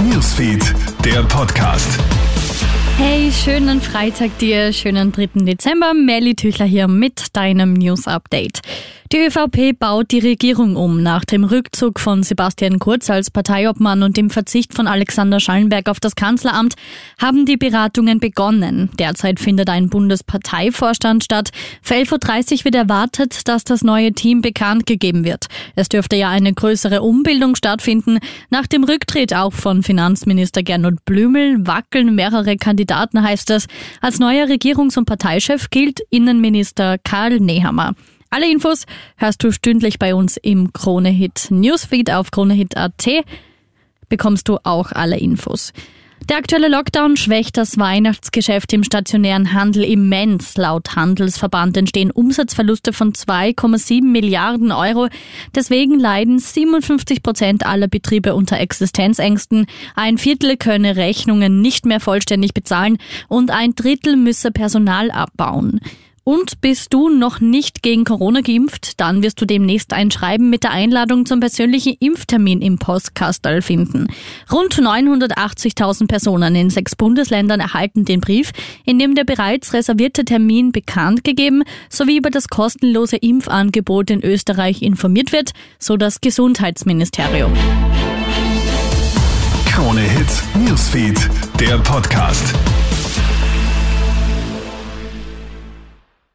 Newsfeed, der Podcast. Hey, schönen Freitag dir, schönen 3. Dezember. Melly Tüchler hier mit deinem News Update. Die ÖVP baut die Regierung um. Nach dem Rückzug von Sebastian Kurz als Parteiobmann und dem Verzicht von Alexander Schallenberg auf das Kanzleramt haben die Beratungen begonnen. Derzeit findet ein Bundesparteivorstand statt. Für 11.30 Uhr wird erwartet, dass das neue Team bekannt gegeben wird. Es dürfte ja eine größere Umbildung stattfinden. Nach dem Rücktritt auch von Finanzminister Gernot Blümel wackeln mehrere Kandidaten, heißt es. Als neuer Regierungs- und Parteichef gilt Innenminister Karl Nehammer. Alle Infos hörst du stündlich bei uns im Kronehit Newsfeed auf kronehit.at. Bekommst du auch alle Infos. Der aktuelle Lockdown schwächt das Weihnachtsgeschäft im stationären Handel immens. Laut Handelsverband entstehen Umsatzverluste von 2,7 Milliarden Euro. Deswegen leiden 57 Prozent aller Betriebe unter Existenzängsten. Ein Viertel könne Rechnungen nicht mehr vollständig bezahlen und ein Drittel müsse Personal abbauen. Und bist du noch nicht gegen Corona geimpft, dann wirst du demnächst ein Schreiben mit der Einladung zum persönlichen Impftermin im Postkastel finden. Rund 980.000 Personen in sechs Bundesländern erhalten den Brief, in dem der bereits reservierte Termin bekannt gegeben sowie über das kostenlose Impfangebot in Österreich informiert wird, so das Gesundheitsministerium. Krone Hits, Newsfeed, der Podcast.